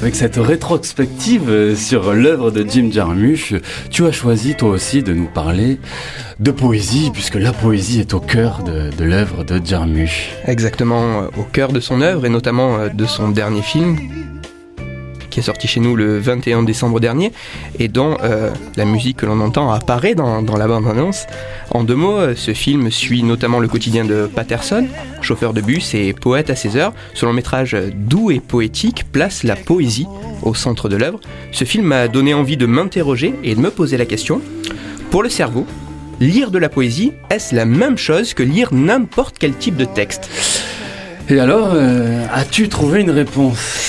Avec cette rétrospective euh, sur l'œuvre de Jim Jarmusch, tu as choisi toi aussi de nous parler de poésie, puisque la poésie est au cœur de, de l'œuvre de Jarmusch. Exactement, euh, au cœur de son œuvre et notamment euh, de son dernier film, qui est sorti chez nous le 21 décembre dernier, et dont euh, la musique que l'on entend apparaît dans, dans la bande-annonce. En deux mots, euh, ce film suit notamment le quotidien de Patterson, chauffeur de bus et poète à ses heures. Ce long métrage doux et poétique place la poésie au centre de l'œuvre. Ce film m'a donné envie de m'interroger et de me poser la question, pour le cerveau, lire de la poésie, est-ce la même chose que lire n'importe quel type de texte? Et alors, euh, as-tu trouvé une réponse?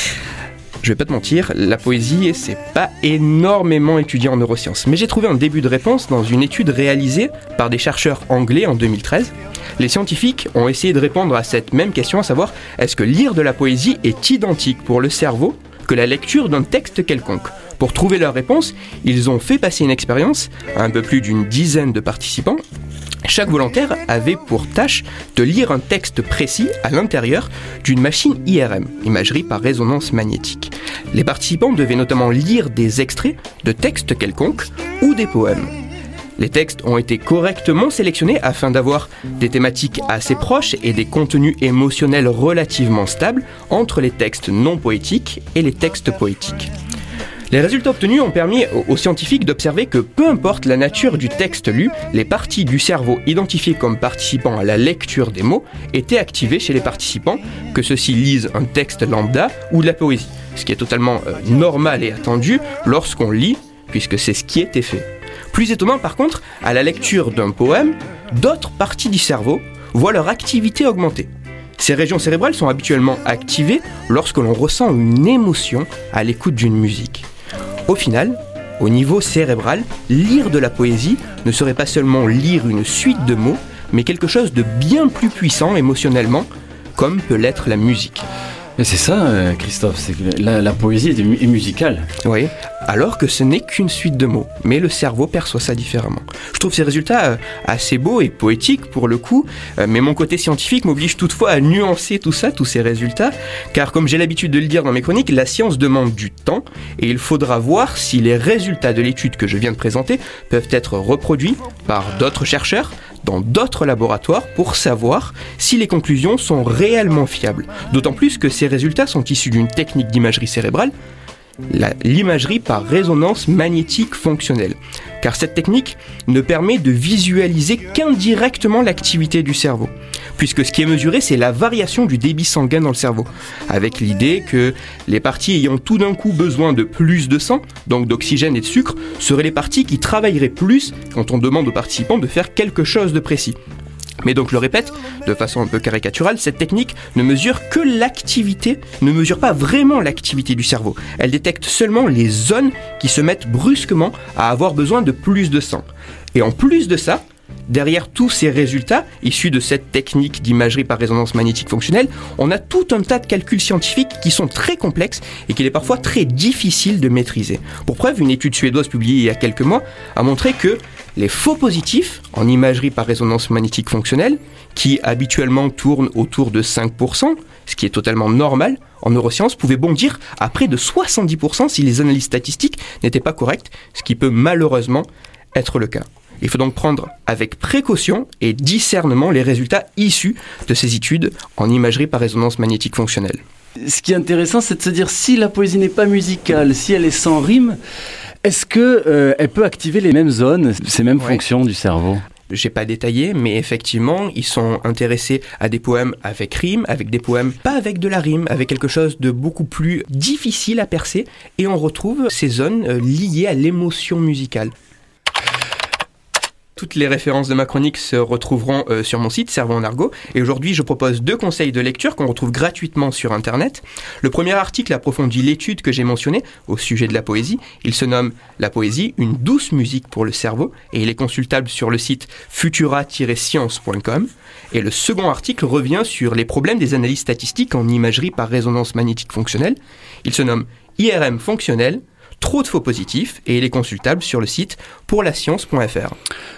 Je vais pas te mentir, la poésie, c'est pas énormément étudié en neurosciences. Mais j'ai trouvé un début de réponse dans une étude réalisée par des chercheurs anglais en 2013. Les scientifiques ont essayé de répondre à cette même question, à savoir est-ce que lire de la poésie est identique pour le cerveau que la lecture d'un texte quelconque? Pour trouver leur réponse, ils ont fait passer une expérience à un peu plus d'une dizaine de participants chaque volontaire avait pour tâche de lire un texte précis à l'intérieur d'une machine IRM, imagerie par résonance magnétique. Les participants devaient notamment lire des extraits de textes quelconques ou des poèmes. Les textes ont été correctement sélectionnés afin d'avoir des thématiques assez proches et des contenus émotionnels relativement stables entre les textes non poétiques et les textes poétiques. Les résultats obtenus ont permis aux scientifiques d'observer que peu importe la nature du texte lu, les parties du cerveau identifiées comme participant à la lecture des mots étaient activées chez les participants, que ceux-ci lisent un texte lambda ou de la poésie, ce qui est totalement euh, normal et attendu lorsqu'on lit, puisque c'est ce qui était fait. Plus étonnant par contre, à la lecture d'un poème, d'autres parties du cerveau voient leur activité augmenter. Ces régions cérébrales sont habituellement activées lorsque l'on ressent une émotion à l'écoute d'une musique. Au final, au niveau cérébral, lire de la poésie ne serait pas seulement lire une suite de mots, mais quelque chose de bien plus puissant émotionnellement, comme peut l'être la musique. C'est ça, euh, Christophe, la, poésie est musicale. Oui, alors que ce n'est qu'une suite de mots, mais le cerveau perçoit ça différemment. Je trouve ces résultats euh, assez beaux et poétiques pour le coup, euh, mais mon côté scientifique m'oblige toutefois à nuancer tout ça, tous ces résultats, car comme j'ai l'habitude de le dire dans mes chroniques, la science demande du temps, et il faudra voir si les résultats de l'étude que je viens de présenter peuvent être reproduits par d'autres chercheurs d'autres laboratoires pour savoir si les conclusions sont réellement fiables. D'autant plus que ces résultats sont issus d'une technique d'imagerie cérébrale l'imagerie par résonance magnétique fonctionnelle. Car cette technique ne permet de visualiser qu'indirectement l'activité du cerveau. Puisque ce qui est mesuré, c'est la variation du débit sanguin dans le cerveau. Avec l'idée que les parties ayant tout d'un coup besoin de plus de sang, donc d'oxygène et de sucre, seraient les parties qui travailleraient plus quand on demande aux participants de faire quelque chose de précis. Mais donc le répète, de façon un peu caricaturale, cette technique ne mesure que l'activité, ne mesure pas vraiment l'activité du cerveau. Elle détecte seulement les zones qui se mettent brusquement à avoir besoin de plus de sang. Et en plus de ça, derrière tous ces résultats issus de cette technique d'imagerie par résonance magnétique fonctionnelle, on a tout un tas de calculs scientifiques qui sont très complexes et qu'il est parfois très difficile de maîtriser. Pour preuve, une étude suédoise publiée il y a quelques mois a montré que les faux positifs en imagerie par résonance magnétique fonctionnelle, qui habituellement tournent autour de 5%, ce qui est totalement normal en neurosciences, pouvaient bondir à près de 70% si les analyses statistiques n'étaient pas correctes, ce qui peut malheureusement être le cas. Il faut donc prendre avec précaution et discernement les résultats issus de ces études en imagerie par résonance magnétique fonctionnelle. Ce qui est intéressant, c'est de se dire si la poésie n'est pas musicale, si elle est sans rime, est-ce que euh, elle peut activer les mêmes zones, ces mêmes Ouais. fonctions du cerveau? J'ai pas détaillé, mais effectivement, ils sont intéressés à des poèmes avec rime, avec des poèmes pas avec de la rime, avec quelque chose de beaucoup plus difficile à percer, et on retrouve ces zones euh, liées à l'émotion musicale. Toutes les références de ma chronique se retrouveront euh, sur mon site Cerveau en argot. Et aujourd'hui, je propose deux conseils de lecture qu'on retrouve gratuitement sur Internet. Le premier article approfondit l'étude que j'ai mentionnée au sujet de la poésie. Il se nomme La poésie, une douce musique pour le cerveau et il est consultable sur le site futura-science.com. Et le second article revient sur les problèmes des analyses statistiques en imagerie par résonance magnétique fonctionnelle. Il se nomme IRM fonctionnel, trop de faux positifs et il est consultable sur le site pourlascience.fr.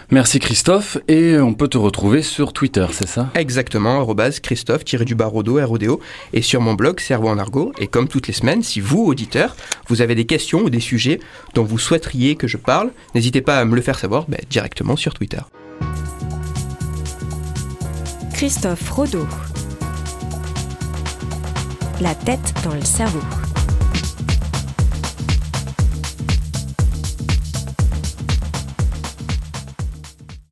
Merci Christophe et on peut te retrouver sur Twitter, c'est ça? Exactement, Christophe du Rodo, RODO et sur mon blog Cerveau en argot. Et comme toutes les semaines, si vous, auditeurs, vous avez des questions ou des sujets dont vous souhaiteriez que je parle, n'hésitez pas à me le faire savoir ben, directement sur Twitter. Christophe Rodeau. La tête dans le cerveau.